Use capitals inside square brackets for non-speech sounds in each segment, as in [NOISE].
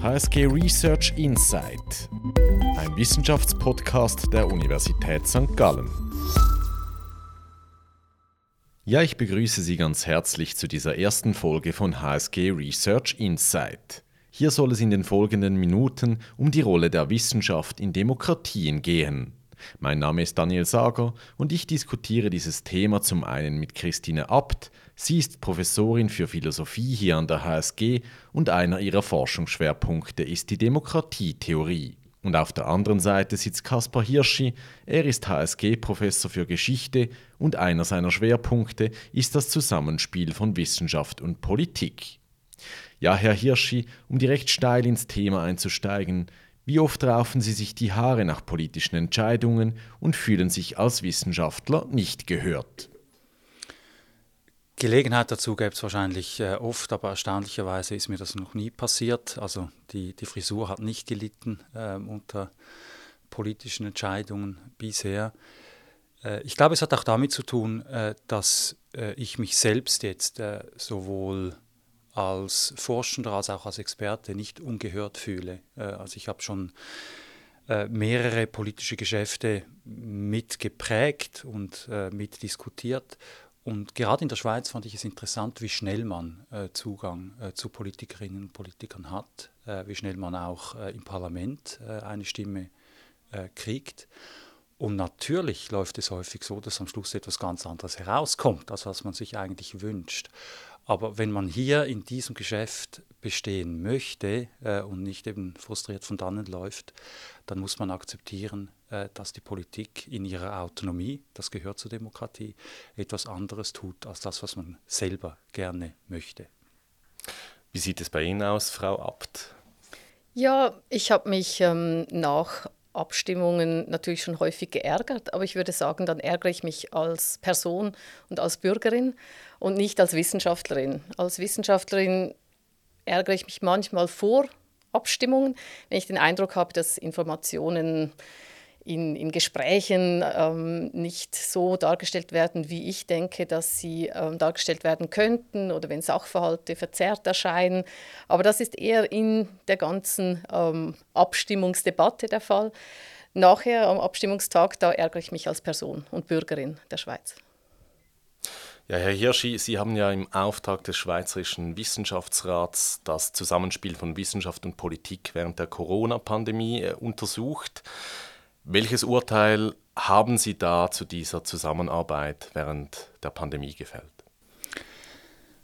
HSG Research Insight, ein Wissenschaftspodcast der Universität St. Gallen. Ja, ich begrüße Sie ganz herzlich zu dieser ersten Folge von HSG Research Insight. Hier soll es in den folgenden Minuten um die Rolle der Wissenschaft in Demokratien gehen. Mein Name ist Daniel Sager und ich diskutiere dieses Thema zum einen mit Christine Abt. Sie ist Professorin für Philosophie hier an der HSG und einer ihrer Forschungsschwerpunkte ist die Demokratietheorie. Und auf der anderen Seite sitzt Kaspar Hirschi. Er ist HSG-Professor für Geschichte und einer seiner Schwerpunkte ist das Zusammenspiel von Wissenschaft und Politik. Ja, Herr Hirschi, um direkt steil ins Thema einzusteigen, wie oft raufen Sie sich die Haare nach politischen Entscheidungen und fühlen sich als Wissenschaftler nicht gehört? Gelegenheit dazu gäbe es wahrscheinlich äh, oft, aber erstaunlicherweise ist mir das noch nie passiert. Also die, die Frisur hat nicht gelitten äh, unter politischen Entscheidungen bisher. Äh, ich glaube, es hat auch damit zu tun, äh, dass äh, ich mich selbst jetzt äh, sowohl als Forschender als auch als Experte nicht ungehört fühle. Äh, also ich habe schon äh, mehrere politische Geschäfte mitgeprägt und äh, mitdiskutiert. Und gerade in der Schweiz fand ich es interessant, wie schnell man Zugang zu Politikerinnen und Politikern hat, wie schnell man auch im Parlament eine Stimme kriegt. Und natürlich läuft es häufig so, dass am Schluss etwas ganz anderes herauskommt, als was man sich eigentlich wünscht. Aber wenn man hier in diesem Geschäft bestehen möchte äh, und nicht eben frustriert von dannen läuft, dann muss man akzeptieren, äh, dass die Politik in ihrer Autonomie, das gehört zur Demokratie, etwas anderes tut als das, was man selber gerne möchte. Wie sieht es bei Ihnen aus, Frau Abt? Ja, ich habe mich ähm, nach Abstimmungen natürlich schon häufig geärgert, aber ich würde sagen, dann ärgere ich mich als Person und als Bürgerin und nicht als Wissenschaftlerin. Als Wissenschaftlerin ärgere ich mich manchmal vor Abstimmungen, wenn ich den Eindruck habe, dass Informationen in, in Gesprächen ähm, nicht so dargestellt werden, wie ich denke, dass sie ähm, dargestellt werden könnten oder wenn Sachverhalte verzerrt erscheinen. Aber das ist eher in der ganzen ähm, Abstimmungsdebatte der Fall. Nachher am Abstimmungstag, da ärgere ich mich als Person und Bürgerin der Schweiz. Ja, Herr Hirschi, Sie haben ja im Auftrag des Schweizerischen Wissenschaftsrats das Zusammenspiel von Wissenschaft und Politik während der Corona-Pandemie äh, untersucht. Welches Urteil haben Sie da zu dieser Zusammenarbeit während der Pandemie gefällt?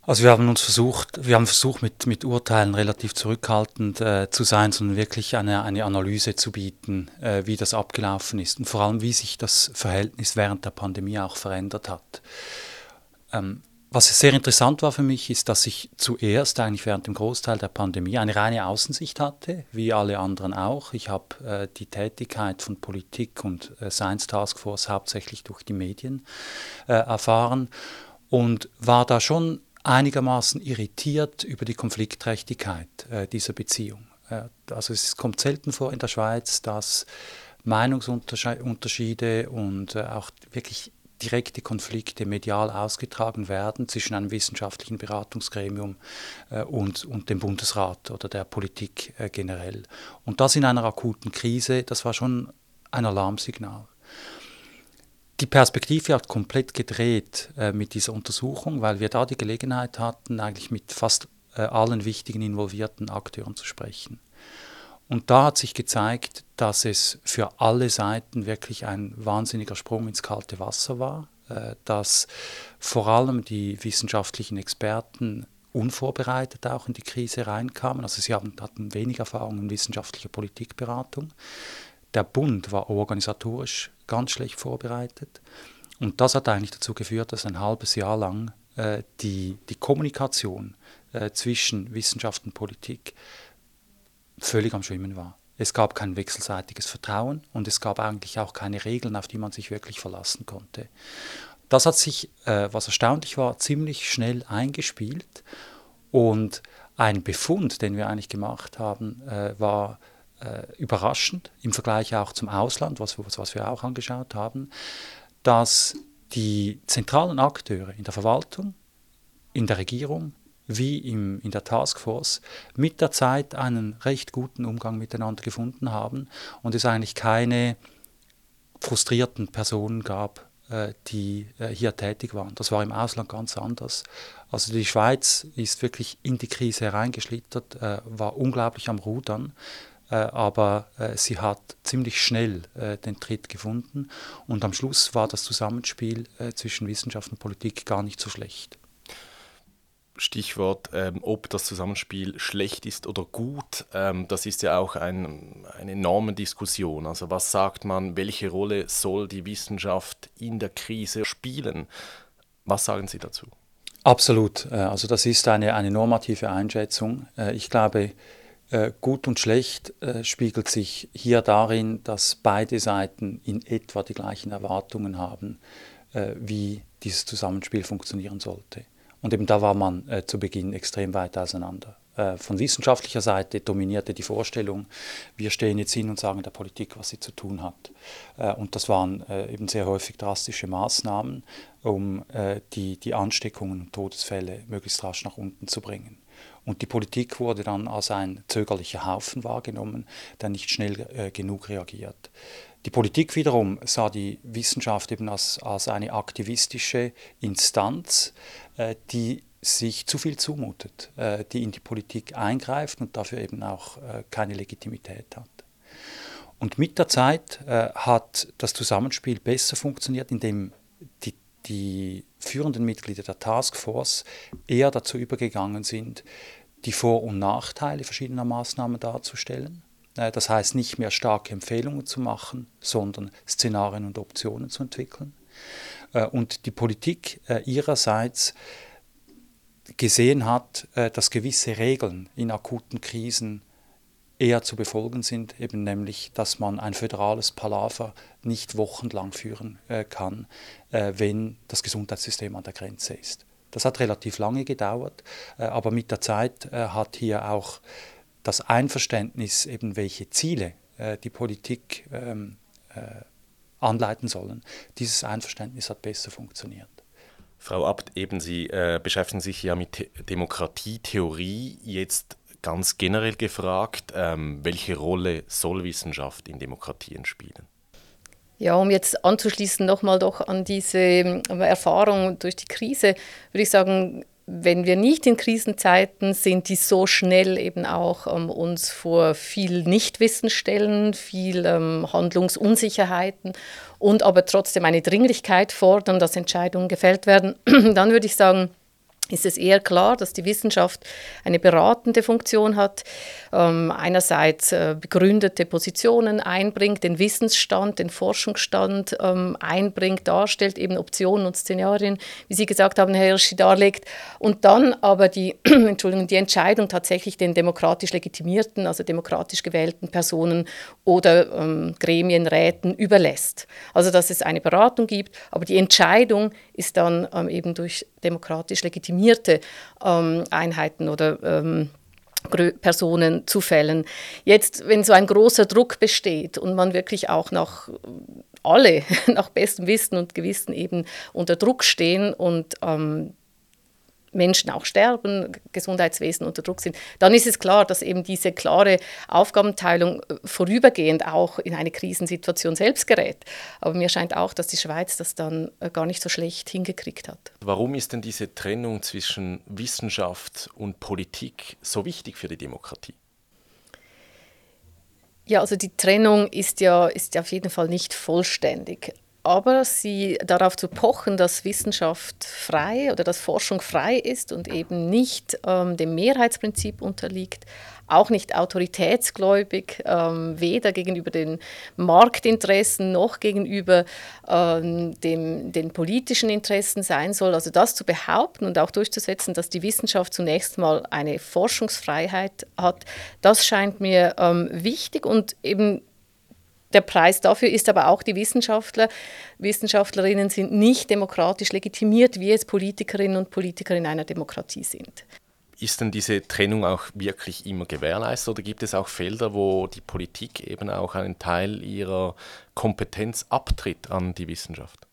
Also wir haben uns versucht, wir haben versucht mit, mit Urteilen relativ zurückhaltend äh, zu sein, sondern wirklich eine, eine Analyse zu bieten, äh, wie das abgelaufen ist und vor allem, wie sich das Verhältnis während der Pandemie auch verändert hat. Ähm, was sehr interessant war für mich, ist, dass ich zuerst eigentlich während dem Großteil der Pandemie eine reine Außensicht hatte, wie alle anderen auch. Ich habe äh, die Tätigkeit von Politik und äh, Science Taskforce hauptsächlich durch die Medien äh, erfahren und war da schon einigermaßen irritiert über die Konfliktträchtigkeit äh, dieser Beziehung. Äh, also es kommt selten vor in der Schweiz, dass Meinungsunterschiede und äh, auch wirklich direkte Konflikte medial ausgetragen werden zwischen einem wissenschaftlichen Beratungsgremium äh, und, und dem Bundesrat oder der Politik äh, generell. Und das in einer akuten Krise, das war schon ein Alarmsignal. Die Perspektive hat komplett gedreht äh, mit dieser Untersuchung, weil wir da die Gelegenheit hatten, eigentlich mit fast allen wichtigen involvierten Akteuren zu sprechen. Und da hat sich gezeigt, dass es für alle Seiten wirklich ein wahnsinniger Sprung ins kalte Wasser war, äh, dass vor allem die wissenschaftlichen Experten unvorbereitet auch in die Krise reinkamen. Also sie haben, hatten wenig Erfahrung in wissenschaftlicher Politikberatung. Der Bund war organisatorisch ganz schlecht vorbereitet. Und das hat eigentlich dazu geführt, dass ein halbes Jahr lang äh, die, die Kommunikation äh, zwischen Wissenschaft und Politik völlig am Schwimmen war. Es gab kein wechselseitiges Vertrauen und es gab eigentlich auch keine Regeln, auf die man sich wirklich verlassen konnte. Das hat sich, äh, was erstaunlich war, ziemlich schnell eingespielt und ein Befund, den wir eigentlich gemacht haben, äh, war äh, überraschend im Vergleich auch zum Ausland, was, was wir auch angeschaut haben, dass die zentralen Akteure in der Verwaltung, in der Regierung, wie im, in der Taskforce mit der Zeit einen recht guten Umgang miteinander gefunden haben und es eigentlich keine frustrierten Personen gab, äh, die äh, hier tätig waren. Das war im Ausland ganz anders. Also die Schweiz ist wirklich in die Krise hereingeschlittert, äh, war unglaublich am Rudern, aber sie hat ziemlich schnell den Tritt gefunden und am Schluss war das Zusammenspiel zwischen Wissenschaft und Politik gar nicht so schlecht. Stichwort, ähm, ob das Zusammenspiel schlecht ist oder gut, ähm, das ist ja auch ein, eine enorme Diskussion. Also was sagt man, welche Rolle soll die Wissenschaft in der Krise spielen? Was sagen Sie dazu? Absolut. Äh, also das ist eine, eine normative Einschätzung. Äh, ich glaube, äh, gut und schlecht spiegelt sich hier darin, dass beide Seiten in etwa die gleichen Erwartungen haben, wie dieses Zusammenspiel funktionieren sollte. Und eben da war man äh, zu Beginn extrem weit auseinander. Äh, von wissenschaftlicher Seite dominierte die Vorstellung, wir stehen jetzt hin und sagen der Politik, was sie zu tun hat. Äh, und das waren äh, eben sehr häufig drastische Maßnahmen, um die, die Ansteckungen und Todesfälle möglichst rasch nach unten zu bringen. Und die Politik wurde dann als ein zögerlicher Haufen wahrgenommen, der nicht schnell genug reagiert. Die Politik wiederum sah die Wissenschaft eben als, als eine aktivistische Instanz, die sich zu viel zumutet, äh, die in die Politik eingreift und dafür eben auch äh, keine Legitimität hat. Und mit der Zeit äh, hat das Zusammenspiel besser funktioniert, indem die, die führenden Mitglieder der Taskforce eher dazu übergegangen sind, die Vor- und Nachteile verschiedener Maßnahmen darzustellen äh, das heißt nicht mehr starke Empfehlungen zu machen, sondern Szenarien und Optionen zu entwickeln. Äh, und die Politik äh, ihrerseits gesehen hat, dass gewisse Regeln in akuten Krisen eher zu befolgen sind, eben nämlich, dass man ein föderales Palaver nicht wochenlang führen kann, wenn das Gesundheitssystem an der Grenze ist. Das hat relativ lange gedauert, aber mit der Zeit hat hier auch das Einverständnis, eben welche Ziele äh, die Politik ähm, äh, anleiten sollen, dieses Einverständnis hat besser funktioniert. Frau Abt, eben Sie äh, beschäftigen sich ja mit Demokratietheorie. Jetzt ganz generell gefragt, ähm, welche Rolle soll Wissenschaft in Demokratien spielen? Ja, um jetzt anzuschließen nochmal doch an diese ähm, Erfahrung durch die Krise, würde ich sagen, wenn wir nicht in Krisenzeiten sind, die so schnell eben auch ähm, uns vor viel Nichtwissen stellen, viel ähm, Handlungsunsicherheiten und aber trotzdem eine Dringlichkeit fordern, dass Entscheidungen gefällt werden, [CLEARS THROAT] dann würde ich sagen, ist es eher klar, dass die Wissenschaft eine beratende Funktion hat, einerseits äh, begründete Positionen einbringt, den Wissensstand, den Forschungsstand ähm, einbringt, darstellt, eben Optionen und Szenarien, wie Sie gesagt haben, Herr Hirschi, darlegt, und dann aber die, [CLEARS THROAT] Entschuldigung, die Entscheidung tatsächlich den demokratisch legitimierten, also demokratisch gewählten Personen oder ähm, Gremien, Räten überlässt. Also dass es eine Beratung gibt, aber die Entscheidung ist dann ähm, eben durch demokratisch legitimierte ähm, Einheiten oder ähm, Personen zu fällen. Jetzt, wenn so ein großer Druck besteht und man wirklich auch nach alle [LAUGHS] nach bestem Wissen und Gewissen eben unter Druck stehen und ähm, Menschen auch sterben, Gesundheitswesen unter Druck sind, dann ist es klar, dass eben diese klare Aufgabenteilung äh, vorübergehend auch in eine Krisensituation selbst gerät. Aber mir scheint auch, dass die Schweiz das dann äh, gar nicht so schlecht hingekriegt hat. Warum ist denn diese Trennung zwischen Wissenschaft und Politik so wichtig für die Demokratie? Ja, also die Trennung ist ja, ist ja auf jeden Fall nicht vollständig aber sie darauf zu pochen, dass Wissenschaft frei oder dass Forschung frei ist und eben nicht ähm, dem Mehrheitsprinzip unterliegt, auch nicht autoritätsgläubig, ähm, weder gegenüber den Marktinteressen noch gegenüber ähm, dem, den politischen Interessen sein soll. Also das zu behaupten und auch durchzusetzen, dass die Wissenschaft zunächst mal eine Forschungsfreiheit hat, das scheint mir ähm, wichtig und eben der Preis dafür ist aber auch, die Wissenschaftler, Wissenschaftlerinnen sind nicht demokratisch legitimiert, wie es Politikerinnen und Politiker in einer Demokratie sind. Ist denn diese Trennung auch wirklich immer gewährleistet oder gibt es auch Felder, wo die Politik eben auch einen Teil ihrer Kompetenz abtritt an die Wissenschaft?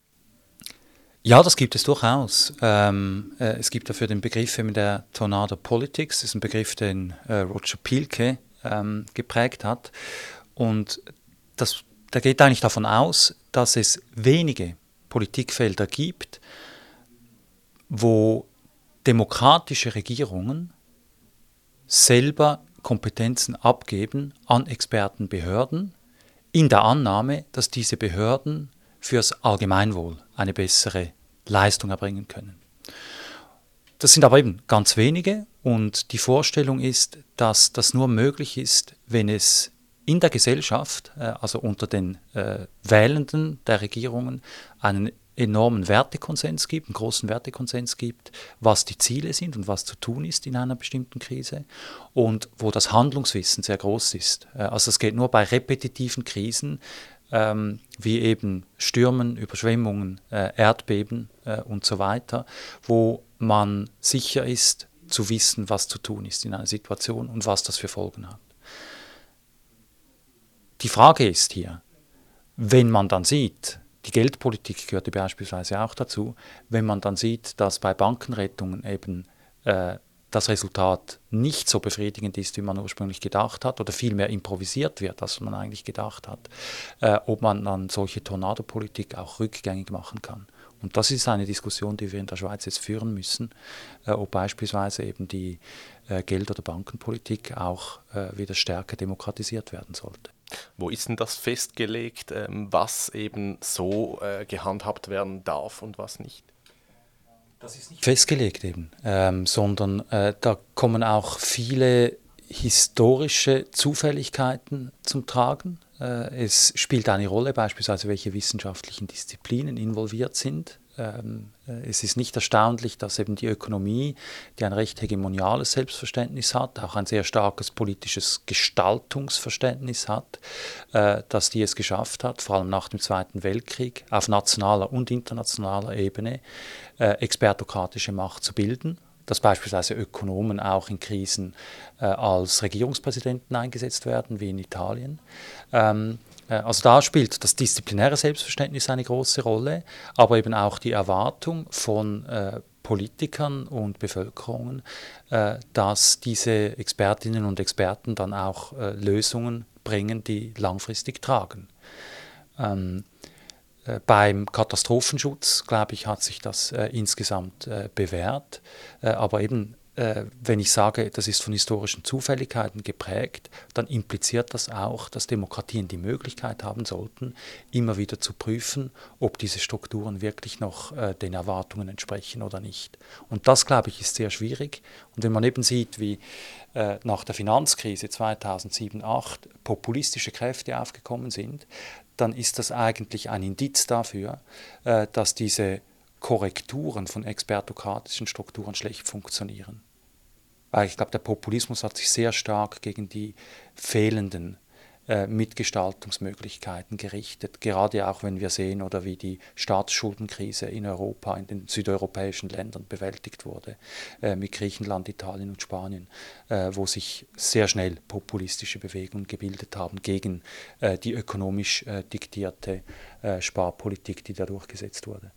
Ja, das gibt es durchaus. Ähm, äh, es gibt dafür den Begriff eben der Tornado Politics. Das ist ein Begriff, den äh, Roger Pielke ähm, geprägt hat. Und das, der geht eigentlich davon aus, dass es wenige Politikfelder gibt, wo demokratische Regierungen selber Kompetenzen abgeben an Expertenbehörden, in der Annahme, dass diese Behörden fürs Allgemeinwohl eine bessere Leistung erbringen können. Das sind aber eben ganz wenige und die Vorstellung ist, dass das nur möglich ist, wenn es in der Gesellschaft, äh, also unter den äh, Wählenden der Regierungen, einen enormen Wertekonsens gibt, einen großen Wertekonsens gibt, was die Ziele sind und was zu tun ist in einer bestimmten Krise und wo das Handlungswissen sehr groß ist. Äh, also es geht nur bei repetitiven Krisen ähm, wie eben Stürmen, Überschwemmungen, Erdbeben und so weiter, wo man sicher ist zu wissen, was zu tun ist in einer Situation und was das für Folgen hat. Die Frage ist hier, wenn man dann sieht, die Geldpolitik gehörte beispielsweise auch dazu, wenn man dann sieht, dass bei Bankenrettungen eben äh, das Resultat nicht so befriedigend ist, wie man ursprünglich gedacht hat, oder vielmehr improvisiert wird, als man eigentlich gedacht hat, äh, ob man dann solche Tornadopolitik auch rückgängig machen kann. Und das ist eine Diskussion, die wir in der Schweiz jetzt führen müssen, äh, ob beispielsweise eben die Geld- oder Bankenpolitik auch äh, wieder stärker demokratisiert werden sollte. Wo ist denn das festgelegt, ähm, was eben so äh, gehandhabt werden darf und was nicht? Das ist nicht festgelegt eben, ähm, sondern äh, da kommen auch viele historische Zufälligkeiten zum Tragen. Äh, es spielt eine Rolle beispielsweise, welche wissenschaftlichen Disziplinen involviert sind. Ähm, äh, es ist nicht erstaunlich, dass eben die Ökonomie, die ein recht hegemoniales Selbstverständnis hat, auch ein sehr starkes politisches Gestaltungsverständnis hat, äh, dass die es geschafft hat, vor allem nach dem Zweiten Weltkrieg auf nationaler und internationaler Ebene äh, expertokratische Macht zu bilden dass beispielsweise Ökonomen auch in Krisen äh, als Regierungspräsidenten eingesetzt werden, wie in Italien. Ähm, äh, also da spielt das disziplinäre Selbstverständnis eine große Rolle, aber eben auch die Erwartung von äh, Politikern und Bevölkerungen, äh, dass diese Expertinnen und Experten dann auch äh, Lösungen bringen, die langfristig tragen. Ähm, äh, beim Katastrophenschutz, glaube ich, hat sich das äh, insgesamt bewährt, aber eben äh, wenn ich sage, das ist von historischen Zufälligkeiten geprägt, dann impliziert das auch, dass Demokratien die Möglichkeit haben sollten, immer wieder zu prüfen, ob diese Strukturen wirklich noch äh, den Erwartungen entsprechen oder nicht. Und das, glaube ich, ist sehr schwierig. Und wenn man eben sieht, wie äh, nach der Finanzkrise 2007-2008 populistische Kräfte aufgekommen sind, dann ist das eigentlich ein Indiz dafür, äh, dass diese Korrekturen von expertokratischen Strukturen schlecht funktionieren. Weil ich glaube, der Populismus hat sich sehr stark gegen die fehlenden äh, Mitgestaltungsmöglichkeiten gerichtet, gerade auch wenn wir sehen, oder wie die Staatsschuldenkrise in Europa, in den südeuropäischen Ländern bewältigt wurde, äh, mit Griechenland, Italien und Spanien, äh, wo sich sehr schnell populistische Bewegungen gebildet haben gegen äh, die ökonomisch äh, diktierte äh, Sparpolitik, die da durchgesetzt wurde.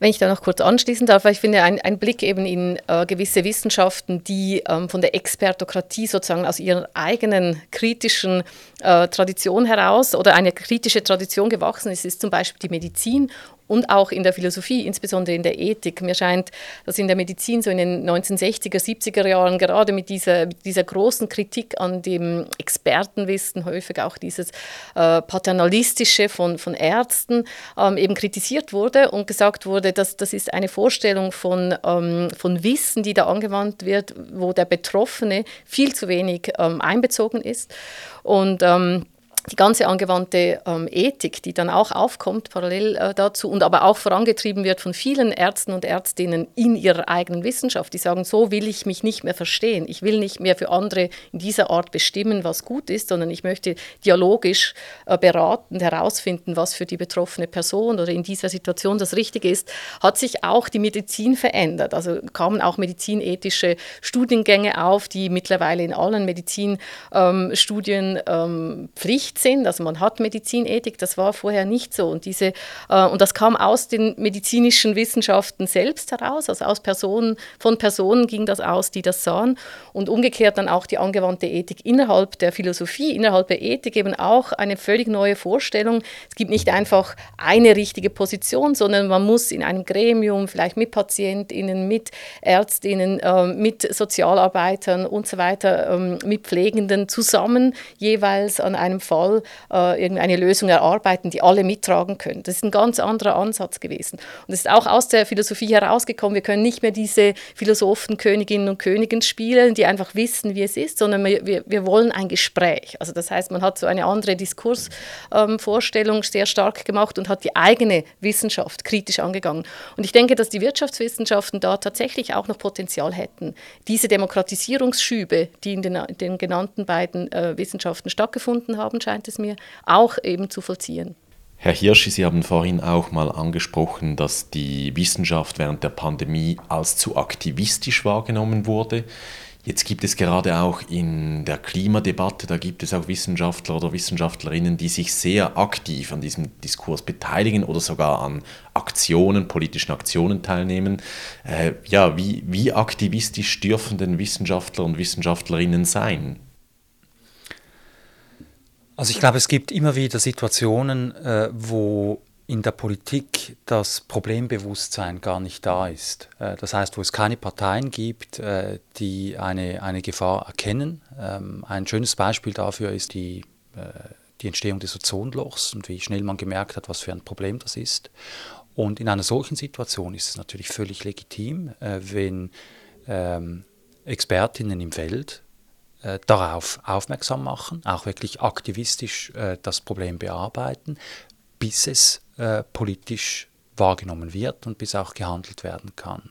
Wenn ich da noch kurz anschließen darf, weil ich finde, ein, ein Blick eben in äh, gewisse Wissenschaften, die ähm, von der Expertokratie sozusagen aus ihrer eigenen kritischen äh, Tradition heraus oder eine kritische Tradition gewachsen ist, ist zum Beispiel die Medizin und auch in der Philosophie, insbesondere in der Ethik. Mir scheint, dass in der Medizin so in den 1960er, 70er Jahren gerade mit dieser, dieser großen Kritik an dem Expertenwissen, häufig auch dieses äh, paternalistische von, von Ärzten, ähm, eben kritisiert wurde und gesagt wurde, dass das ist eine Vorstellung von, ähm, von Wissen, die da angewandt wird, wo der Betroffene viel zu wenig ähm, einbezogen ist. Und ähm, die ganze angewandte ähm, Ethik, die dann auch aufkommt parallel äh, dazu und aber auch vorangetrieben wird von vielen Ärzten und Ärztinnen in ihrer eigenen Wissenschaft, die sagen, so will ich mich nicht mehr verstehen. Ich will nicht mehr für andere in dieser Art bestimmen, was gut ist, sondern ich möchte dialogisch äh, beratend herausfinden, was für die betroffene Person oder in dieser Situation das Richtige ist, hat sich auch die Medizin verändert. Also kamen auch medizinethische Studiengänge auf, die mittlerweile in allen Medizinstudien ähm, ähm, Pflicht Pflicht sind. Also man hat Medizinethik, das war vorher nicht so. Und, diese, äh, und das kam aus den medizinischen Wissenschaften selbst heraus, also aus Personen, von Personen ging das aus, die das sahen. Und umgekehrt dann auch die angewandte Ethik innerhalb der Philosophie, innerhalb der Ethik eben auch eine völlig neue Vorstellung. Es gibt nicht einfach eine richtige Position, sondern man muss in einem Gremium, vielleicht mit PatientInnen, mit Ärztinnen, äh, mit Sozialarbeitern und so weiter, ähm, mit Pflegenden zusammen jeweils an einem Fall äh, irgendeine Lösung erarbeiten, die alle mittragen können. Das ist ein ganz anderer Ansatz gewesen. Und es ist auch aus der Philosophie herausgekommen, wir können nicht mehr diese Philosophen, Königinnen und Königen spielen, die einfach wissen, wie es ist, sondern wir, wir, wollen ein Gespräch. Also das heißt, man hat so eine andere Diskursvorstellung ähm, sehr stark gemacht und hat die eigene Wissenschaft kritisch angegangen. Und ich denke, dass die Wirtschaftswissenschaften da tatsächlich auch noch Potenzial hätten, diese Demokratisierungsschübe, die in den, den genannten beiden äh, Wissenschaften stattgefunden haben, scheint es mir, auch eben zu vollziehen. Herr Hirsch, Sie haben vorhin auch mal angesprochen, dass die Wissenschaft während der Pandemie als zu aktivistisch wahrgenommen wurde. Jetzt gibt es gerade auch in der Klimadebatte, da gibt es auch Wissenschaftler oder Wissenschaftlerinnen, die sich sehr aktiv an diesem Diskurs beteiligen oder sogar an Aktionen, politischen Aktionen teilnehmen. Äh, ja, wie, wie aktivistisch dürfen denn Wissenschaftler und Wissenschaftlerinnen sein? Also ich glaube, es gibt immer wieder Situationen, äh, wo in der Politik das Problembewusstsein gar nicht da ist. Äh, das heißt, wo es keine Parteien gibt, äh, die eine, eine Gefahr erkennen. Ähm, ein schönes Beispiel dafür ist die, die Entstehung des Ozonlochs und wie schnell man gemerkt hat, was für ein Problem das ist. Und in einer solchen Situation ist es natürlich völlig legitim, wenn ähm, Expertinnen im Feld darauf aufmerksam machen, auch wirklich aktivistisch das Problem bearbeiten, bis es äh, politisch wahrgenommen wird und bis auch gehandelt werden kann.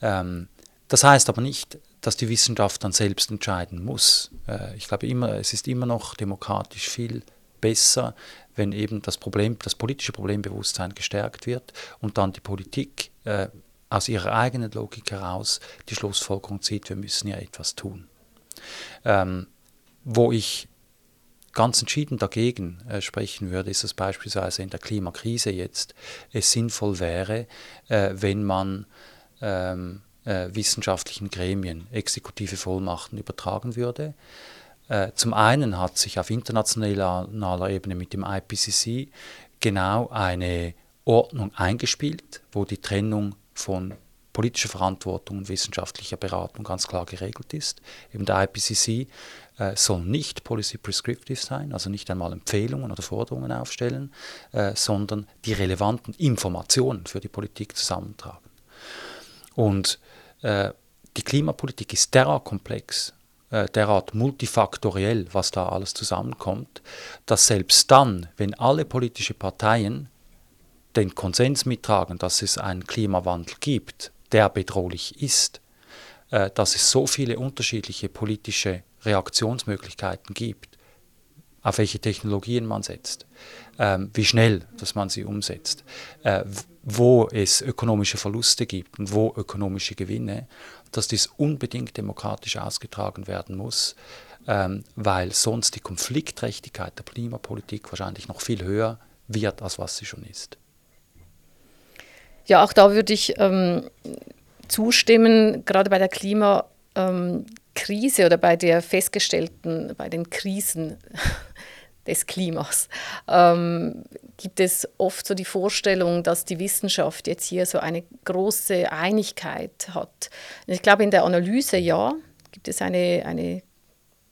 Ähm, das heißt aber nicht, dass die Wissenschaft dann selbst entscheiden muss. Äh, ich glaube immer, es ist immer noch demokratisch viel besser, wenn eben das Problem, das politische Problembewusstsein gestärkt wird und dann die Politik äh, aus ihrer eigenen Logik heraus die Schlussfolgerung zieht, wir müssen ja etwas tun. Ähm, wo ich ganz entschieden dagegen äh, sprechen würde, ist es beispielsweise in der Klimakrise jetzt es sinnvoll wäre, äh, wenn man ähm, äh, wissenschaftlichen Gremien exekutive Vollmachten übertragen würde. Äh, zum einen hat sich auf internationaler Ebene mit dem IPCC genau eine Ordnung eingespielt, wo die Trennung von politischer Verantwortung und wissenschaftlicher Beratung ganz klar geregelt ist. Eben der IPCC äh, soll nicht policy prescriptive sein, also nicht einmal Empfehlungen oder Forderungen aufstellen, äh, sondern die relevanten Informationen für die Politik zusammentragen. Und äh, die Klimapolitik ist derart komplex, äh, derart multifaktoriell, was da alles zusammenkommt, dass selbst dann, wenn alle politischen Parteien den Konsens mittragen, dass es einen Klimawandel gibt, der bedrohlich ist, äh, dass es so viele unterschiedliche politische Reaktionsmöglichkeiten gibt, auf welche Technologien man setzt, ähm, wie schnell dass man sie umsetzt, äh, wo es ökonomische Verluste gibt und wo ökonomische Gewinne, dass dies unbedingt demokratisch ausgetragen werden muss, ähm, weil sonst die Konfliktträchtigkeit der Klimapolitik wahrscheinlich noch viel höher wird, als was sie schon ist. Ja, auch da würde ich ähm, zustimmen, gerade bei der Klima. Ähm, oder bei der festgestellten, bei den Krisen [LAUGHS] des Klimas, ähm, gibt es oft so die Vorstellung, dass die Wissenschaft jetzt hier so eine große Einigkeit hat. Ich glaube, in der Analyse ja, gibt es eine, eine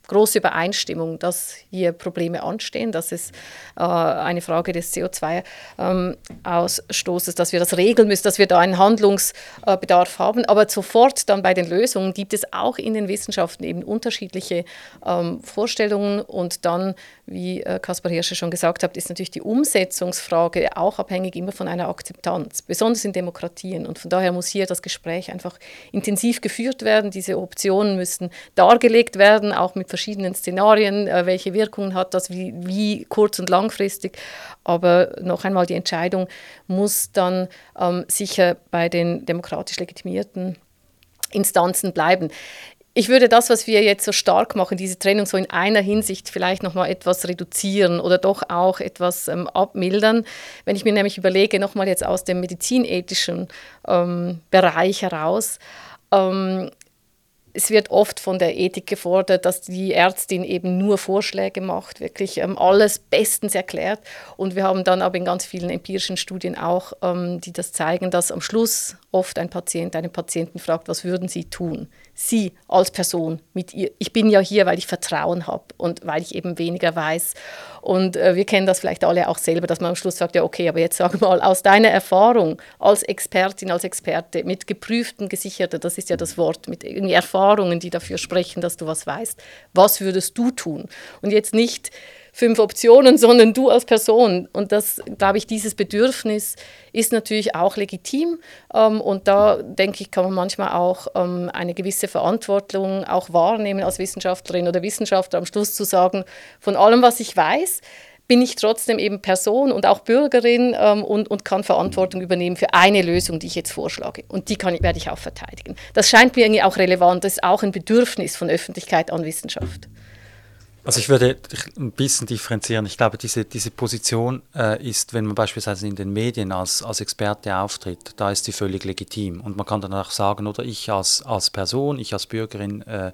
große Übereinstimmung, dass hier Probleme anstehen, dass es äh, eine Frage des CO2-Ausstoßes, ähm, dass wir das regeln müssen, dass wir da einen Handlungsbedarf haben. Aber sofort dann bei den Lösungen gibt es auch in den Wissenschaften eben unterschiedliche ähm, Vorstellungen und dann, wie äh, Kaspar Hirscher schon gesagt hat, ist natürlich die Umsetzungsfrage auch abhängig immer von einer Akzeptanz, besonders in Demokratien. Und von daher muss hier das Gespräch einfach intensiv geführt werden. Diese Optionen müssen dargelegt werden, auch mit verschiedenen Szenarien, äh, welche Wirkungen hat das, wie, wie, kurz- und langfristig. Aber noch einmal, die Entscheidung muss dann ähm, sicher bei den demokratisch legitimierten Instanzen bleiben. Ich würde das, was wir jetzt so stark machen, diese Trennung so in einer Hinsicht vielleicht nochmal etwas reduzieren oder doch auch etwas ähm, abmildern. Wenn ich mir nämlich überlege, nochmal jetzt aus dem medizinethischen ähm, Bereich heraus, ähm, es wird oft von der Ethik gefordert, dass die Ärztin eben nur Vorschläge macht, wirklich ähm, alles bestens erklärt. Und wir haben dann aber in ganz vielen empirischen Studien auch, ähm, die das zeigen, dass am Schluss oft ein Patient einen Patienten fragt, was würden Sie tun? Sie als Person mit ihr. Ich bin ja hier, weil ich Vertrauen habe und weil ich eben weniger weiß. Und äh, wir kennen das vielleicht alle auch selber, dass man am Schluss sagt, ja okay, aber jetzt sag mal aus deiner Erfahrung als Expertin, als Experte mit geprüften, gesicherten, das ist ja das Wort, mit Erfahrungen, die dafür sprechen, dass du was weißt, was würdest du tun? Und jetzt nicht fünf Optionen, [LAUGHS] sondern du als Person. Und das, glaube ich, dieses Bedürfnis ist natürlich auch legitim. Ähm, und da, denke ich, kann man manchmal auch ähm, eine gewisse Verantwortung auch wahrnehmen als Wissenschaftlerin oder Wissenschaftler am Schluss zu sagen, von allem, was ich weiß, bin ich trotzdem eben Person und auch Bürgerin ähm, und, und kann Verantwortung übernehmen für eine Lösung, die ich jetzt vorschlage. Und die kann, werde ich auch verteidigen. Das scheint mir irgendwie auch relevant. Das ist auch ein Bedürfnis von Öffentlichkeit an Wissenschaft. Also ich würde ein bisschen differenzieren. Ich glaube, diese, diese Position äh, ist, wenn man beispielsweise in den Medien als, als Experte auftritt, da ist sie völlig legitim. Und man kann dann auch sagen, oder ich als, als Person, ich als Bürgerin äh,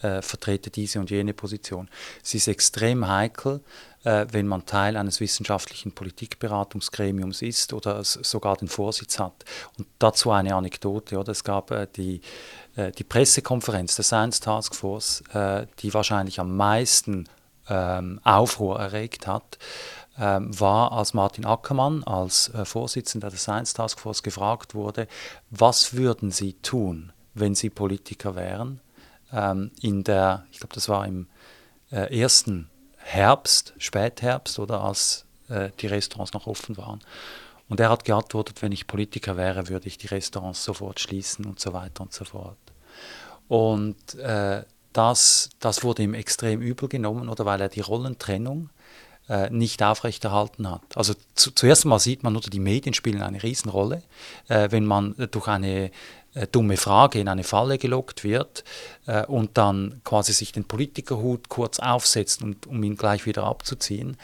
äh, vertrete diese und jene Position. Sie ist extrem heikel, wenn man Teil eines wissenschaftlichen Politikberatungsgremiums ist oder sogar den Vorsitz hat. Und dazu eine Anekdote. Oder? Es gab äh, die äh, die Pressekonferenz der Science Task Force, äh, die wahrscheinlich am meisten ähm, Aufruhr erregt hat, ähm, war, als Martin Ackermann als äh, Vorsitzender der Science Task Force gefragt wurde, was würden Sie tun, wenn Sie Politiker wären? Ähm, in der, ich glaube, das war im ersten Herbst, Spätherbst oder als die Restaurants noch offen waren. Und er hat geantwortet, wenn ich Politiker wäre, würde ich die Restaurants sofort schließen und so weiter und so fort. Und äh, das, das wurde ihm extrem übel genommen, oder weil er die Rollentrennung äh, nicht aufrechterhalten hat. Also zu, zuerst mal sieht man, oder die Medien spielen eine Riesenrolle, äh, wenn man durch eine äh, dumme Frage in eine Falle gelockt wird äh, und dann quasi sich den Politikerhut kurz aufsetzt, und, um ihn gleich wieder abzuziehen.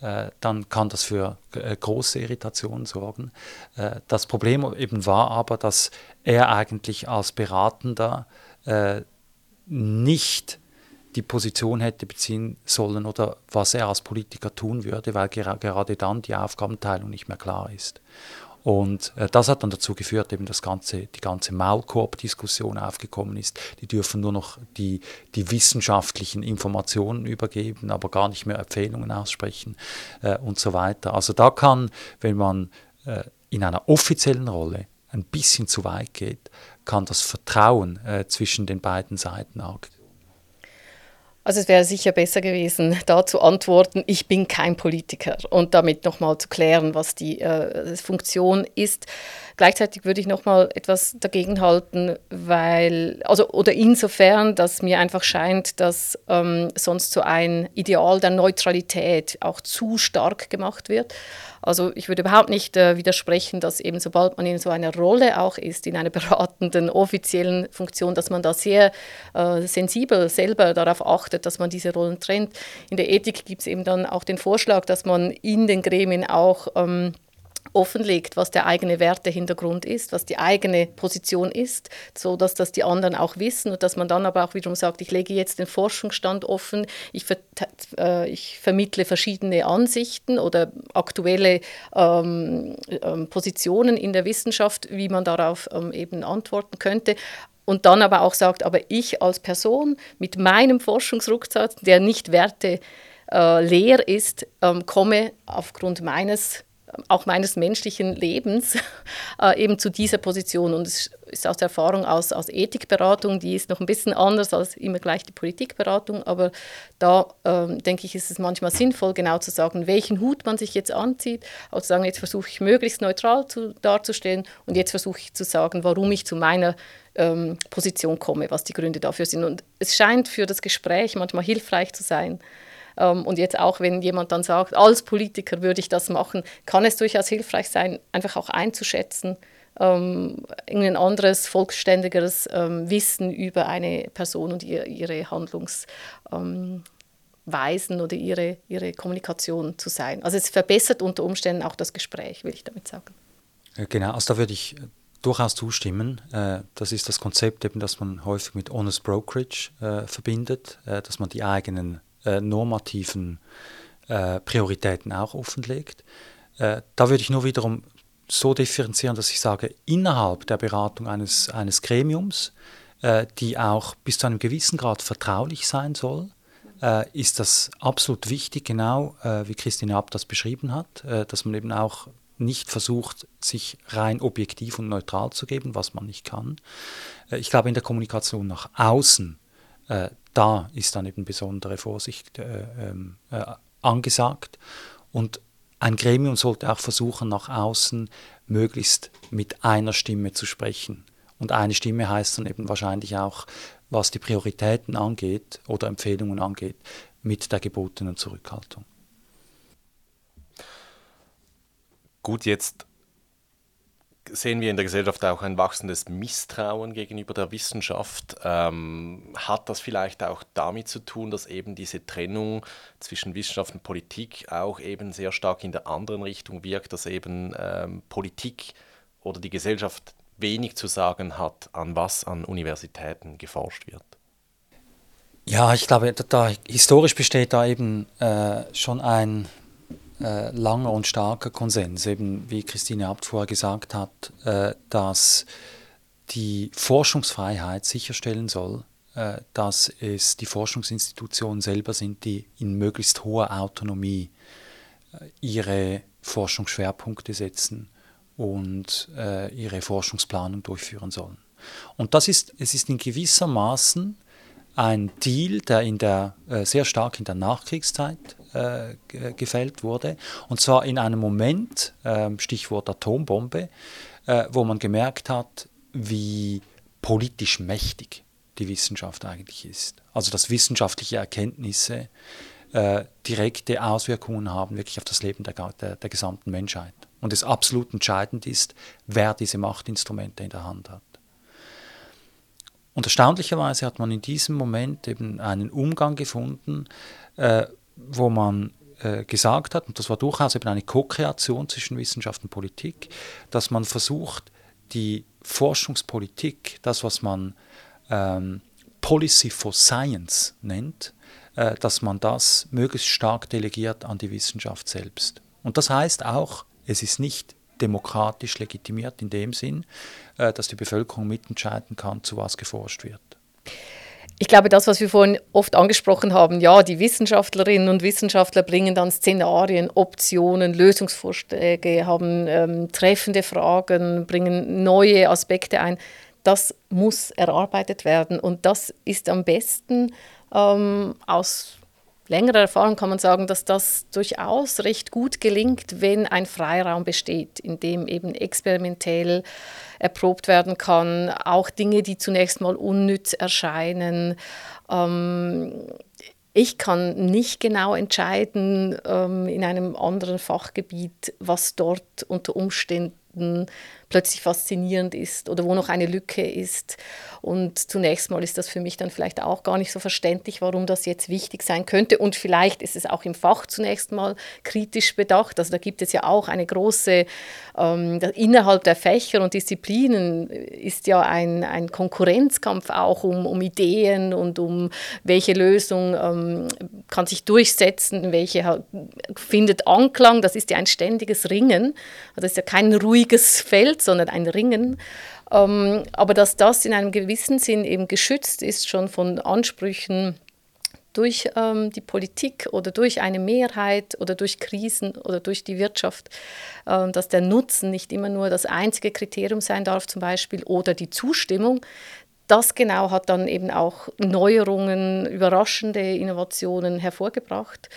Äh, dann kann das für äh, große Irritationen sorgen. Äh, das Problem eben war aber, dass er eigentlich als Beratender nicht die Position hätte beziehen sollen oder was er als Politiker tun würde, weil gerade dann die Aufgabenteilung nicht mehr klar ist. Und äh, das hat dann dazu geführt, eben das ganze, die ganze Maulkorb-Diskussion aufgekommen ist. Die dürfen nur noch die, die wissenschaftlichen Informationen übergeben, aber gar nicht mehr Empfehlungen aussprechen äh, und so weiter. Also da kann, wenn man äh, in einer offiziellen Rolle ein bisschen zu weit geht, kann das Vertrauen äh, zwischen den beiden Seiten arg also es wäre sicher besser gewesen, da zu antworten, ich bin kein Politiker und damit nochmal zu klären, was die äh, Funktion ist. Gleichzeitig würde ich nochmal etwas dagegen halten, weil, also, oder insofern, dass mir einfach scheint, dass ähm, sonst so ein Ideal der Neutralität auch zu stark gemacht wird. Also ich würde überhaupt nicht äh, widersprechen, dass eben sobald man in so einer Rolle auch ist, in einer [LAUGHS] beratenden, offiziellen Funktion, dass man da sehr äh, sensibel selber darauf achtet, dass man diese Rollen trennt. In der Ethik gibt es eben dann auch den Vorschlag, dass man in den Gremien auch ähm, offenlegt, was der eigene Wertehintergrund ist, was die eigene Position ist, so dass das die anderen auch wissen und dass man dann aber auch wiederum sagt, ich lege jetzt den Forschungsstand offen, ich, ver äh, ich vermittle verschiedene Ansichten oder aktuelle ähm, ähm, Positionen in der Wissenschaft, wie man darauf ähm, eben antworten könnte. Und dann aber auch sagt, aber ich als Person mit meinem Forschungsrucksack, der nicht Werte äh, leer ist, ähm, komme aufgrund meines auch meines menschlichen Lebens [LAUGHS] äh, eben zu dieser Position. Und es ist aus der Erfahrung aus, aus Ethikberatung, die ist noch ein bisschen anders als immer gleich die Politikberatung, aber da ähm, denke ich, ist es manchmal sinnvoll, genau zu sagen, welchen Hut man sich jetzt anzieht, auch zu sagen, jetzt versuche ich möglichst neutral zu, darzustellen und jetzt versuche ich zu sagen, warum ich zu meiner ähm, Position komme, was die Gründe dafür sind. Und es scheint für das Gespräch manchmal hilfreich zu sein, und jetzt auch, wenn jemand dann sagt, als Politiker würde ich das machen, kann es durchaus hilfreich sein, einfach auch einzuschätzen, ähm, irgendein anderes, vollständigeres ähm, Wissen über eine Person und ihr, ihre Handlungsweisen ähm, oder ihre, ihre Kommunikation zu sein. Also es verbessert unter Umständen auch das Gespräch, will ich damit sagen. Genau, also da würde ich durchaus zustimmen. Äh, das ist das Konzept, eben, das man häufig mit Honest Brokerage äh, verbindet, äh, dass man die eigenen äh, normativen äh, Prioritäten auch offenlegt. Äh, da würde ich nur wiederum so differenzieren, dass ich sage, innerhalb der Beratung eines, eines Gremiums, die auch bis zu einem gewissen Grad vertraulich sein soll, ist das absolut wichtig, genau wie Christine Abt das beschrieben hat, dass man eben auch nicht versucht, sich rein objektiv und neutral zu geben, was man nicht kann. Äh, ich glaube, in der Kommunikation nach außen, äh, da ist dann eben besondere Vorsicht äh, ähm, äh, angesagt. Und ein Gremium sollte auch versuchen, nach außen möglichst mit einer Stimme zu sprechen. Und eine Stimme heißt dann eben wahrscheinlich auch, was die Prioritäten angeht oder Empfehlungen angeht, mit der gebotenen Zurückhaltung. Gut, jetzt sehen wir in der Gesellschaft auch ein wachsendes Misstrauen gegenüber der Wissenschaft. Ähm, hat das vielleicht auch damit zu tun, dass eben diese Trennung zwischen Wissenschaft und Politik auch eben sehr stark in der anderen Richtung wirkt, dass eben ähm, Politik oder die Gesellschaft wenig zu sagen hat, an was an Universitäten geforscht wird? Ja, ich glaube, da, da historisch besteht da eben äh, schon ein äh, langer und starker Konsens, eben wie Christine Abt vorher gesagt hat, äh, dass die Forschungsfreiheit sicherstellen soll, äh, dass es die Forschungsinstitutionen selber sind, die in möglichst hoher Autonomie äh, ihre Forschungsschwerpunkte setzen und äh, ihre Forschungsplanung durchführen sollen. Und das ist, es ist in gewisser Maßen ein Deal, der, in der äh, sehr stark in der Nachkriegszeit äh, gefällt wurde. Und zwar in einem Moment, äh, Stichwort Atombombe, äh, wo man gemerkt hat, wie politisch mächtig die Wissenschaft eigentlich ist. Also dass wissenschaftliche Erkenntnisse äh, direkte Auswirkungen haben wirklich auf das Leben der, der, der gesamten Menschheit. Und es absolut entscheidend ist, wer diese Machtinstrumente in der Hand hat. Und erstaunlicherweise hat man in diesem Moment eben einen Umgang gefunden, wo man äh, gesagt hat, und das war durchaus eben eine Co-Kreation zwischen Wissenschaft und Politik, dass man versucht, die Forschungspolitik, das, was man ähm, Policy for Science nennt, äh, dass man das möglichst stark delegiert an die Wissenschaft selbst. Und das heißt auch, es ist nicht demokratisch legitimiert in dem Sinn, äh, dass die Bevölkerung mitentscheiden kann, zu was geforscht wird. Ich glaube, das, was wir vorhin oft angesprochen haben, ja, die Wissenschaftlerinnen und Wissenschaftler bringen dann Szenarien, Optionen, Lösungsvorschläge, haben ähm, treffende Fragen, bringen neue Aspekte ein. Das muss erarbeitet werden und das ist am besten ähm, aus längerer Erfahrung kann man sagen, dass das durchaus recht gut gelingt, wenn ein Freiraum besteht, in dem eben experimentell erprobt werden kann, auch Dinge, die zunächst mal unnütz erscheinen. Ähm, ich kann nicht genau entscheiden ähm, in einem anderen Fachgebiet, was dort unter Umständen plötzlich faszinierend ist oder wo noch eine Lücke ist. Und zunächst mal ist das für mich dann vielleicht auch gar nicht so verständlich, warum das jetzt wichtig sein könnte. Und vielleicht ist es auch im Fach zunächst mal kritisch bedacht. Also da gibt es ja auch eine große, ähm, innerhalb der Fächer und Disziplinen ist ja ein, ein Konkurrenzkampf auch um, um Ideen und um welche Lösung ähm, kann sich durchsetzen, welche findet Anklang. Das ist ja ein ständiges Ringen. Also das ist ja kein ruhiges Feld Gewalt, sondern ein Ringen. Ähm, aber dass das in einem gewissen Sinn eben geschützt ist schon von Ansprüchen durch ähm, die Politik oder durch eine Mehrheit oder durch Krisen oder durch die Wirtschaft, äh, dass der Nutzen nicht immer nur das einzige Kriterium sein darf, zum Beispiel, oder die Zustimmung. Das genau hat dann eben auch Neuerungen, überraschende Innovationen hervorgebracht ähm,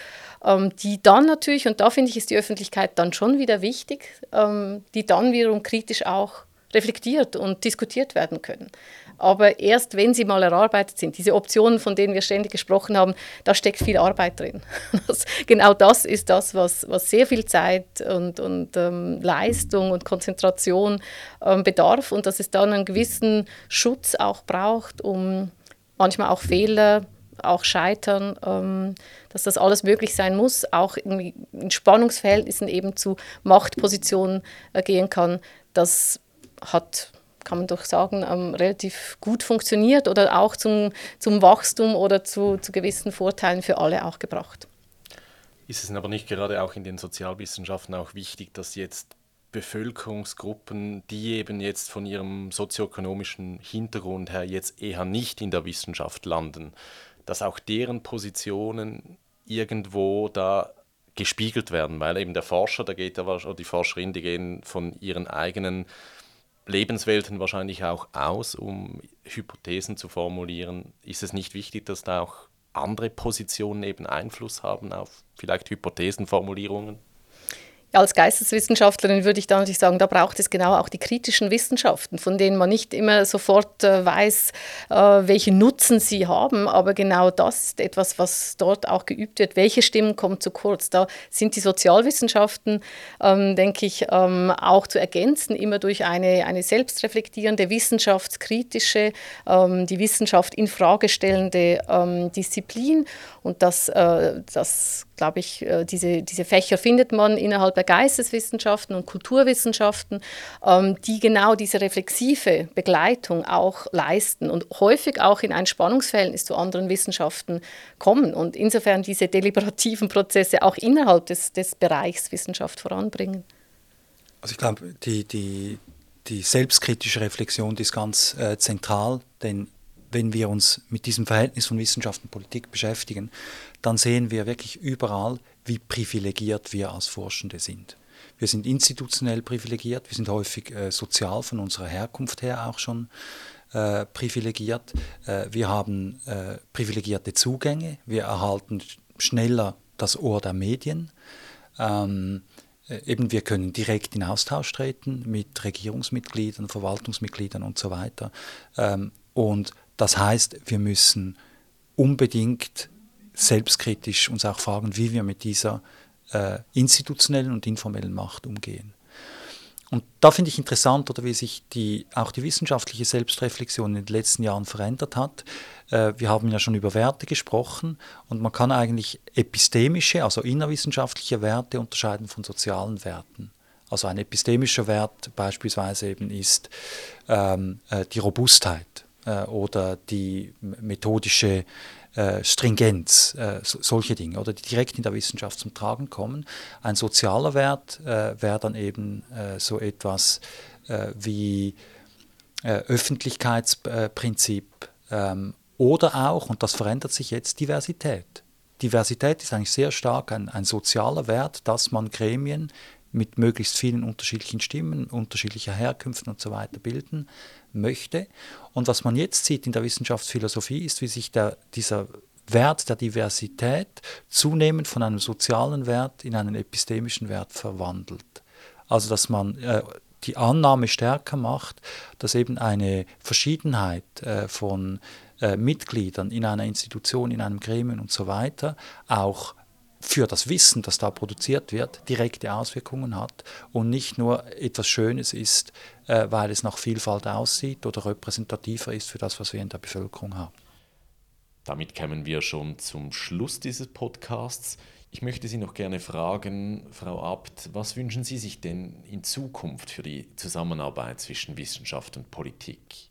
die dann natürlich, und da finde ich, ist die Öffentlichkeit dann schon wieder wichtig, ähm, die dann wiederum kritisch auch reflektiert und diskutiert werden können. Aber erst wenn sie mal erarbeitet sind, diese Optionen, von denen wir ständig gesprochen haben, da steckt viel Arbeit drin. [LAUGHS] Das, genau das ist das, was, was sehr viel Zeit und, und ähm, Leistung und Konzentration ähm, bedarf und dass es dann einen gewissen Schutz auch braucht, um manchmal auch Fehler auch Scheitern, ähm, dass das alles möglich sein muss, auch in, in Spannungsverhältnissen eben zu Machtpositionen äh, gehen kann. Das hat kann man doch sagen, ähm, relativ gut funktioniert oder auch zum, zum Wachstum oder zu, zu gewissen Vorteilen für alle auch gebracht. Ist es aber nicht gerade auch in den Sozialwissenschaften auch wichtig, dass jetzt Bevölkerungsgruppen, die eben jetzt von ihrem sozioökonomischen Hintergrund her jetzt eher nicht in der Wissenschaft landen, dass auch deren Positionen irgendwo da gespiegelt werden, weil eben der Forscher, da geht oder die Forscherin, die gehen von ihren eigenen Lebenswelten wahrscheinlich auch aus, um Hypothesen zu formulieren. Ist es nicht wichtig, dass da auch andere Positionen eben Einfluss haben auf vielleicht Hypothesenformulierungen? Als Geisteswissenschaftlerin würde ich da natürlich sagen, da braucht es genau auch die kritischen Wissenschaften, von denen man nicht immer sofort äh, weiß, äh, welche Nutzen sie haben, aber genau das ist etwas, was dort auch geübt wird. Welche Stimmen kommen zu kurz? Da sind die Sozialwissenschaften, ähm, denke ich, ähm, auch zu ergänzen, immer durch eine, eine selbstreflektierende, wissenschaftskritische, ähm, die Wissenschaft in Frage stellende Disziplin. Und das, äh, das glaube ich, äh, diese, diese Fächer findet man innerhalb der Geisteswissenschaften und Kulturwissenschaften, ähm, die genau diese reflexive Begleitung auch leisten und häufig auch in ein Spannungsverhältnis zu anderen Wissenschaften kommen und insofern diese deliberativen Prozesse auch innerhalb des, des Bereichs Wissenschaft voranbringen. Also ich glaube, die, die, die selbstkritische Reflexion die ist ganz äh, zentral, denn wenn wir uns mit diesem Verhältnis von Wissenschaft und Politik beschäftigen, dann sehen wir wirklich überall, wie privilegiert wir als Forschende sind. Wir sind institutionell privilegiert, wir sind häufig äh, sozial von unserer Herkunft her auch schon äh, privilegiert. Äh, wir haben äh, privilegierte Zugänge, wir erhalten schneller das Ohr der Medien. Ähm, äh, eben wir können direkt in Austausch treten mit Regierungsmitgliedern, Verwaltungsmitgliedern und so weiter. Ähm, und das heißt, wir müssen unbedingt selbstkritisch uns auch fragen, wie wir mit dieser äh, institutionellen und informellen Macht umgehen. Und da finde ich interessant, oder wie sich die, auch die wissenschaftliche Selbstreflexion in den letzten Jahren verändert hat. Äh, wir haben ja schon über Werte gesprochen und man kann eigentlich epistemische, also innerwissenschaftliche Werte unterscheiden von sozialen Werten. Also ein epistemischer Wert beispielsweise eben ist ähm, äh, die Robustheit äh, oder die methodische äh, Stringenz, äh, so, solche Dinge, oder die direkt in der Wissenschaft zum Tragen kommen. Ein sozialer Wert äh, wäre dann eben äh, so etwas äh, wie Öffentlichkeitsprinzip ähm, oder auch, und das verändert sich jetzt, Diversität. Diversität ist eigentlich sehr stark ein, ein sozialer Wert, dass man Gremien mit möglichst vielen unterschiedlichen Stimmen, unterschiedlicher Herkünften und so weiter bilden möchte. Und was man jetzt sieht in der Wissenschaftsphilosophie ist, wie sich der, dieser Wert der Diversität zunehmend von einem sozialen Wert in einen epistemischen Wert verwandelt. Also dass man äh, die Annahme stärker macht, dass eben eine Verschiedenheit äh, von äh, Mitgliedern in einer Institution, in einem Gremium und so weiter auch für das Wissen, das da produziert wird, direkte Auswirkungen hat und nicht nur etwas Schönes ist, äh, weil es nach Vielfalt aussieht oder repräsentativer ist für das, was wir in der Bevölkerung haben. Damit kämen wir schon zum Schluss dieses Podcasts. Ich möchte Sie noch gerne fragen, Frau Abt, was wünschen Sie sich denn in Zukunft für die Zusammenarbeit zwischen Wissenschaft und Politik?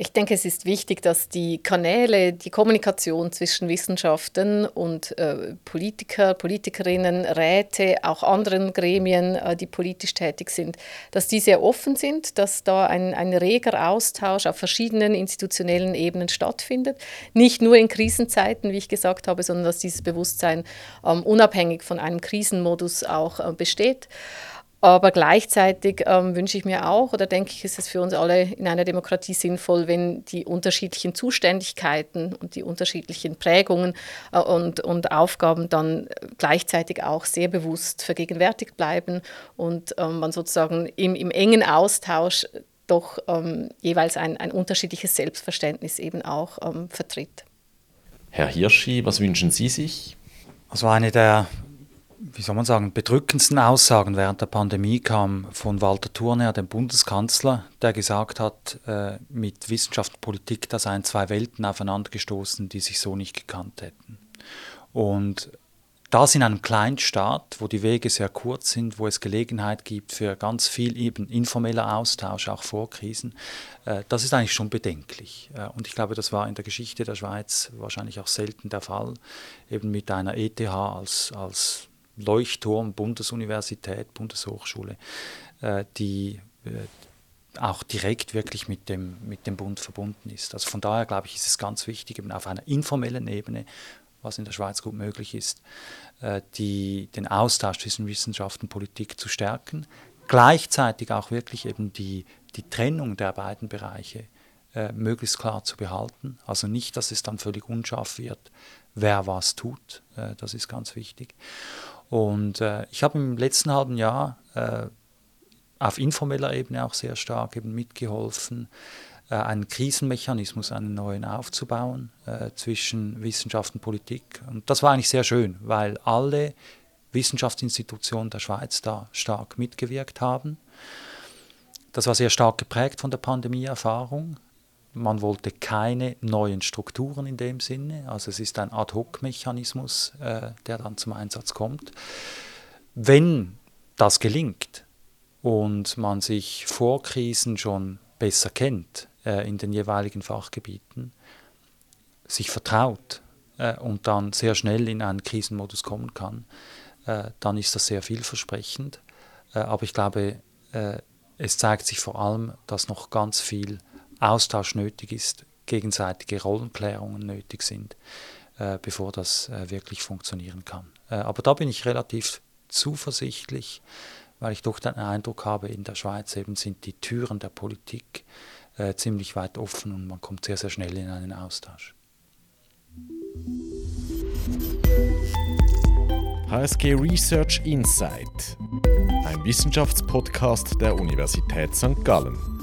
Ich denke, es ist wichtig, dass die Kanäle, die Kommunikation zwischen Wissenschaften und äh, Politiker, Politikerinnen, Räte, auch anderen Gremien, äh, die politisch tätig sind, dass die sehr offen sind, dass da ein, ein reger Austausch auf verschiedenen institutionellen Ebenen stattfindet. Nicht nur in Krisenzeiten, wie ich gesagt habe, sondern dass dieses Bewusstsein ähm, unabhängig von einem Krisenmodus auch äh, besteht. Aber gleichzeitig ähm, wünsche ich mir auch, oder denke ich, ist es für uns alle in einer Demokratie sinnvoll, wenn die unterschiedlichen Zuständigkeiten und die unterschiedlichen Prägungen äh, und, und Aufgaben dann gleichzeitig auch sehr bewusst vergegenwärtigt bleiben und ähm, man sozusagen im, im engen Austausch doch ähm, jeweils ein, ein unterschiedliches Selbstverständnis eben auch ähm, vertritt. Herr Hirschi, was wünschen Sie sich? Also eine der wie soll man sagen, bedrückendsten Aussagen während der Pandemie kam von Walter Thurner, dem Bundeskanzler, der gesagt hat, äh, mit Wissenschaft und Politik, da seien zwei Welten aufeinandergestoßen, die sich so nicht gekannt hätten. Und das in einem Kleinstaat, wo die Wege sehr kurz sind, wo es Gelegenheit gibt für ganz viel eben informeller Austausch, auch vor Krisen, äh, das ist eigentlich schon bedenklich. Äh, und ich glaube, das war in der Geschichte der Schweiz wahrscheinlich auch selten der Fall, eben mit einer ETH als, als Leuchtturm, Bundesuniversität, Bundeshochschule, äh, die äh, auch direkt wirklich mit dem, mit dem Bund verbunden ist. Also von daher glaube ich, ist es ganz wichtig, eben auf einer informellen Ebene, was in der Schweiz gut möglich ist, äh, die, den Austausch zwischen Wissenschaft und Politik zu stärken, gleichzeitig auch wirklich eben die, die Trennung der beiden Bereiche äh, möglichst klar zu behalten. Also nicht, dass es dann völlig unscharf wird, wer was tut. Äh, das ist ganz wichtig. Und äh, ich habe im letzten halben Jahr äh, auf informeller Ebene auch sehr stark eben mitgeholfen, äh, einen Krisenmechanismus, einen neuen aufzubauen äh, zwischen Wissenschaft und Politik. Und das war eigentlich sehr schön, weil alle Wissenschaftsinstitutionen der Schweiz da stark mitgewirkt haben. Das war sehr stark geprägt von der Pandemieerfahrung. Man wollte keine neuen Strukturen in dem Sinne. Also es ist ein Ad-hoc-Mechanismus, äh, der dann zum Einsatz kommt. Wenn das gelingt und man sich vor Krisen schon besser kennt äh, in den jeweiligen Fachgebieten, sich vertraut äh, und dann sehr schnell in einen Krisenmodus kommen kann, äh, dann ist das sehr vielversprechend. Äh, aber ich glaube, äh, es zeigt sich vor allem, dass noch ganz viel Austausch nötig ist, gegenseitige Rollenklärungen nötig sind, äh, bevor das äh, wirklich funktionieren kann. Äh, aber da bin ich relativ zuversichtlich, weil ich doch den Eindruck habe, in der Schweiz eben sind die Türen der Politik äh, ziemlich weit offen und man kommt sehr, sehr schnell in einen Austausch. HSG Research Insight, ein Wissenschaftspodcast der Universität St. Gallen.